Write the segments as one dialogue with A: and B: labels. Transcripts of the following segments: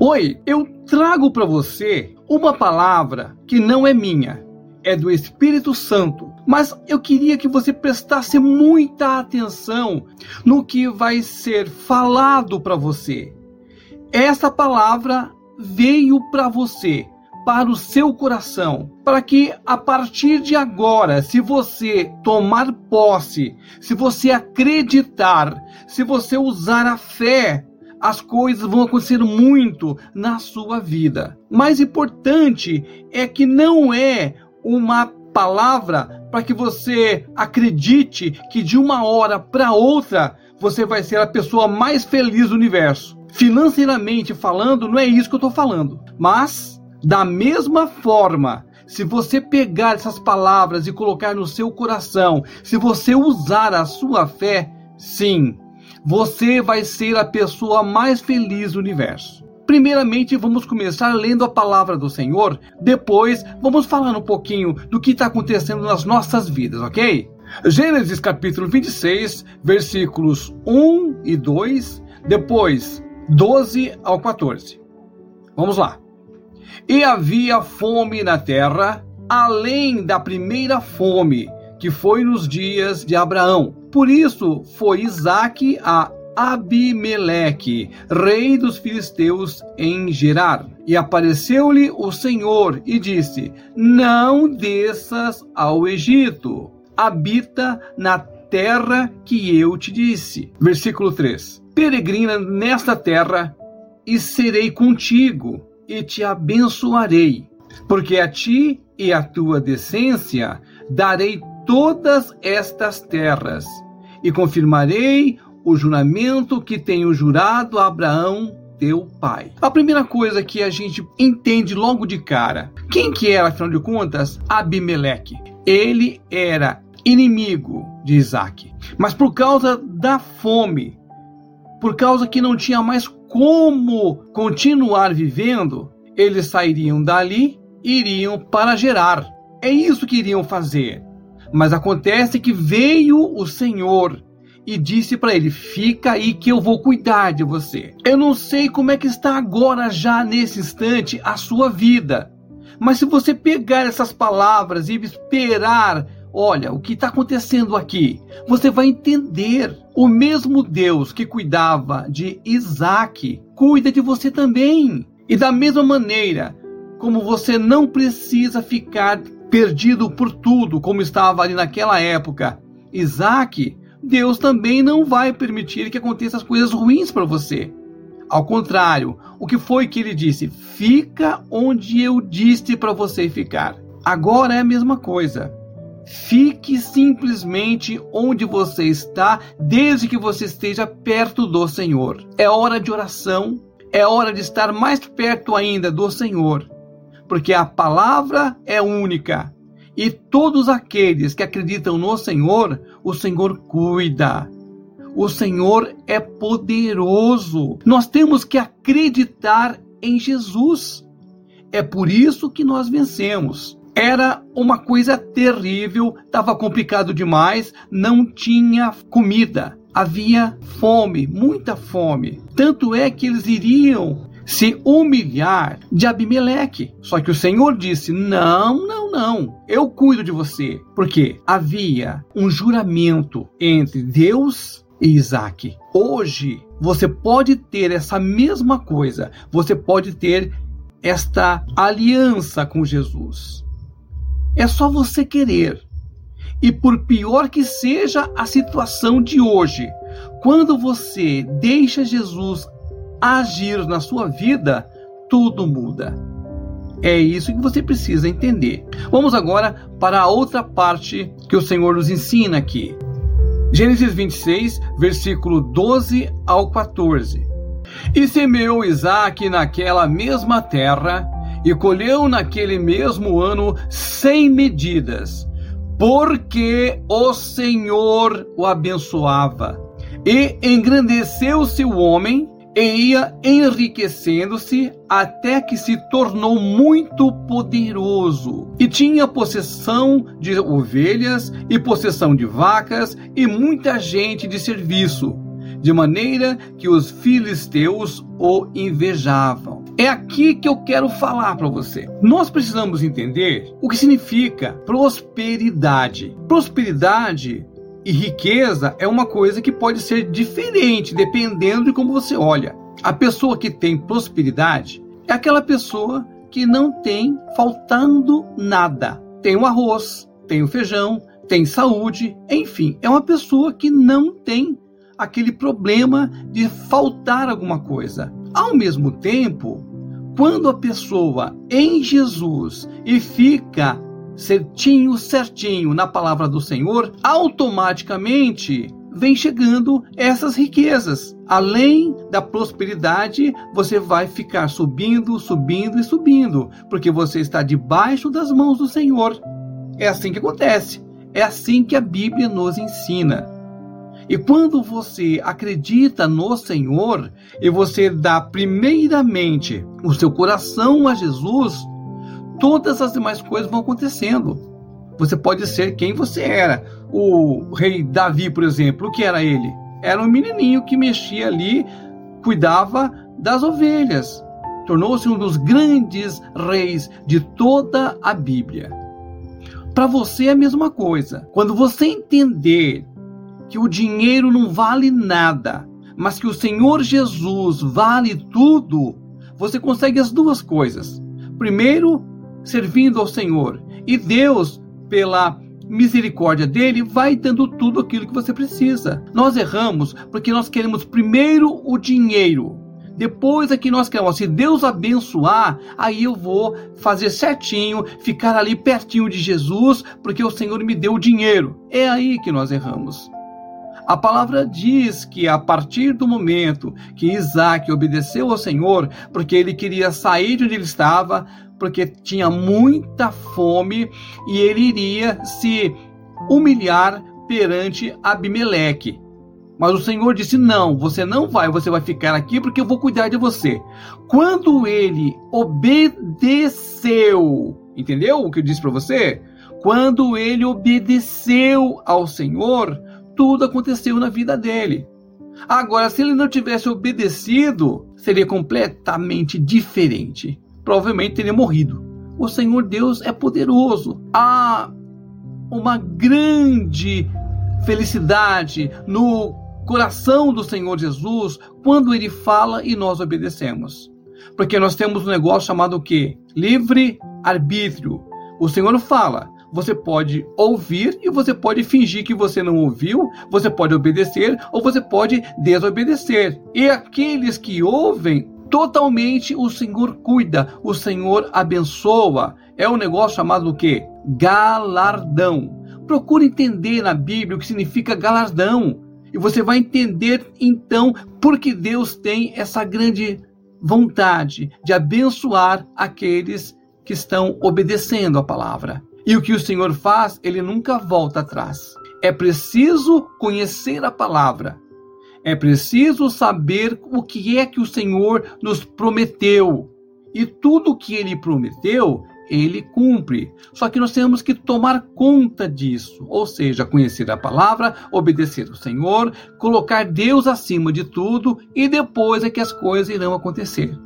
A: Oi, eu trago para você uma palavra que não é minha, é do Espírito Santo. Mas eu queria que você prestasse muita atenção no que vai ser falado para você. Essa palavra veio para você, para o seu coração, para que a partir de agora, se você tomar posse, se você acreditar, se você usar a fé, as coisas vão acontecer muito na sua vida. Mais importante é que não é uma palavra para que você acredite que de uma hora para outra você vai ser a pessoa mais feliz do universo. Financeiramente falando, não é isso que eu estou falando. Mas, da mesma forma, se você pegar essas palavras e colocar no seu coração, se você usar a sua fé, sim, você vai ser a pessoa mais feliz do universo. Primeiramente, vamos começar lendo a palavra do Senhor, depois vamos falar um pouquinho do que está acontecendo nas nossas vidas, ok? Gênesis capítulo 26, versículos 1 e 2, depois 12 ao 14. Vamos lá. E havia fome na terra, além da primeira fome, que foi nos dias de Abraão. Por isso foi Isaque a Abimeleque, rei dos filisteus, em Gerar. E apareceu-lhe o Senhor e disse: Não desças ao Egito, habita na terra que eu te disse. Versículo 3: Peregrina nesta terra e serei contigo e te abençoarei, porque a ti e a tua descendência darei todas estas terras e confirmarei o juramento que tenho jurado a Abraão, teu pai. A primeira coisa que a gente entende logo de cara, quem que era, afinal de contas, Abimeleque? Ele era inimigo de Isaac, mas por causa da fome, por causa que não tinha mais como continuar vivendo, eles sairiam dali e iriam para Gerar. É isso que iriam fazer. Mas acontece que veio o Senhor e disse para ele: Fica aí que eu vou cuidar de você. Eu não sei como é que está agora, já nesse instante, a sua vida. Mas se você pegar essas palavras e esperar, olha, o que está acontecendo aqui, você vai entender. O mesmo Deus que cuidava de Isaac, cuida de você também. E da mesma maneira, como você não precisa ficar perdido por tudo, como estava ali naquela época, Isaac Deus também não vai permitir que aconteçam as coisas ruins para você. Ao contrário, o que foi que ele disse? Fica onde eu disse para você ficar. Agora é a mesma coisa. Fique simplesmente onde você está, desde que você esteja perto do Senhor. É hora de oração, é hora de estar mais perto ainda do Senhor, porque a palavra é única e todos aqueles que acreditam no Senhor, o Senhor cuida. O Senhor é poderoso. Nós temos que acreditar em Jesus. É por isso que nós vencemos. Era uma coisa terrível, estava complicado demais, não tinha comida, havia fome, muita fome. Tanto é que eles iriam se humilhar de Abimeleque. Só que o Senhor disse: Não, não, não, eu cuido de você. Porque havia um juramento entre Deus e Isaac. Hoje você pode ter essa mesma coisa, você pode ter esta aliança com Jesus. É só você querer. E por pior que seja a situação de hoje, quando você deixa Jesus agir na sua vida, tudo muda. É isso que você precisa entender. Vamos agora para a outra parte que o Senhor nos ensina aqui. Gênesis 26, versículo 12 ao 14. E semeou Isaac naquela mesma terra, e colheu naquele mesmo ano cem medidas, porque o Senhor o abençoava. E engrandeceu-se o homem, e ia enriquecendo-se até que se tornou muito poderoso e tinha possessão de ovelhas e possessão de vacas e muita gente de serviço. de maneira que os filisteus o invejavam. É aqui que eu quero falar para você. Nós precisamos entender o que significa prosperidade. Prosperidade e riqueza é uma coisa que pode ser diferente dependendo de como você olha. A pessoa que tem prosperidade é aquela pessoa que não tem faltando nada. Tem o arroz, tem o feijão, tem saúde, enfim, é uma pessoa que não tem aquele problema de faltar alguma coisa. Ao mesmo tempo, quando a pessoa em Jesus e fica certinho, certinho na palavra do Senhor, automaticamente vem chegando essas riquezas. Além da prosperidade, você vai ficar subindo, subindo e subindo, porque você está debaixo das mãos do Senhor. É assim que acontece. É assim que a Bíblia nos ensina. E quando você acredita no Senhor e você dá primeiramente o seu coração a Jesus, todas as demais coisas vão acontecendo. Você pode ser quem você era. O rei Davi, por exemplo, o que era ele? Era um menininho que mexia ali, cuidava das ovelhas. Tornou-se um dos grandes reis de toda a Bíblia. Para você é a mesma coisa. Quando você entender que o dinheiro não vale nada, mas que o Senhor Jesus vale tudo, você consegue as duas coisas. Primeiro, servindo ao Senhor, e Deus, pela misericórdia dele, vai dando tudo aquilo que você precisa. Nós erramos porque nós queremos primeiro o dinheiro. Depois é que nós queremos, se Deus abençoar, aí eu vou fazer certinho, ficar ali pertinho de Jesus, porque o Senhor me deu o dinheiro. É aí que nós erramos. A palavra diz que a partir do momento que Isaac obedeceu ao Senhor, porque ele queria sair de onde ele estava, porque tinha muita fome e ele iria se humilhar perante Abimeleque. Mas o Senhor disse: Não, você não vai, você vai ficar aqui porque eu vou cuidar de você. Quando ele obedeceu, entendeu o que eu disse para você? Quando ele obedeceu ao Senhor, tudo aconteceu na vida dele. Agora, se ele não tivesse obedecido, seria completamente diferente. Provavelmente teria morrido. O Senhor Deus é poderoso. Há uma grande felicidade no coração do Senhor Jesus quando ele fala e nós obedecemos. Porque nós temos um negócio chamado o quê? Livre arbítrio. O Senhor fala: você pode ouvir e você pode fingir que você não ouviu, você pode obedecer ou você pode desobedecer. E aqueles que ouvem, totalmente o Senhor cuida, o Senhor abençoa. É um negócio chamado o quê? Galardão. Procure entender na Bíblia o que significa galardão. E você vai entender então por que Deus tem essa grande vontade de abençoar aqueles que estão obedecendo a palavra. E o que o Senhor faz, ele nunca volta atrás. É preciso conhecer a palavra. É preciso saber o que é que o Senhor nos prometeu. E tudo o que ele prometeu, ele cumpre. Só que nós temos que tomar conta disso, ou seja, conhecer a palavra, obedecer ao Senhor, colocar Deus acima de tudo e depois é que as coisas irão acontecer.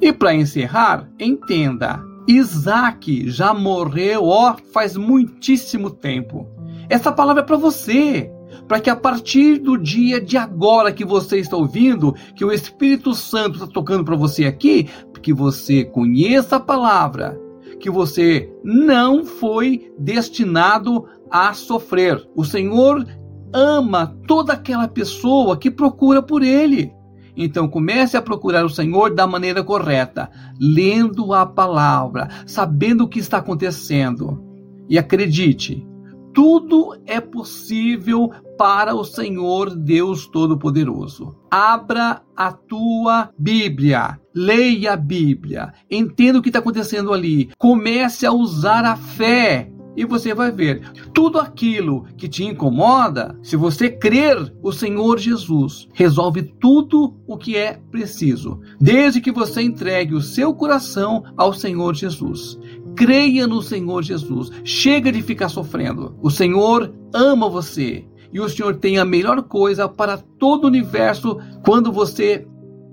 A: E para encerrar, entenda, Isaac já morreu, ó, faz muitíssimo tempo. Essa palavra é para você, para que a partir do dia de agora que você está ouvindo, que o Espírito Santo está tocando para você aqui, que você conheça a palavra, que você não foi destinado a sofrer. O Senhor ama toda aquela pessoa que procura por Ele. Então comece a procurar o Senhor da maneira correta, lendo a palavra, sabendo o que está acontecendo. E acredite, tudo é possível para o Senhor Deus Todo-Poderoso. Abra a tua Bíblia, leia a Bíblia, entenda o que está acontecendo ali, comece a usar a fé e você vai ver tudo aquilo que te incomoda. Se você crer, o Senhor Jesus resolve tudo o que é preciso, desde que você entregue o seu coração ao Senhor Jesus. Creia no Senhor Jesus. Chega de ficar sofrendo. O Senhor ama você E o Senhor tem a melhor coisa para todo o universo quando você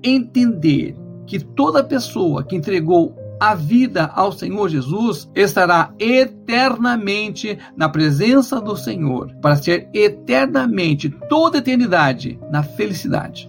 A: entender que toda pessoa que entregou a vida ao Senhor Jesus estará eternamente na presença do Senhor, para ser eternamente, toda eternidade, na felicidade.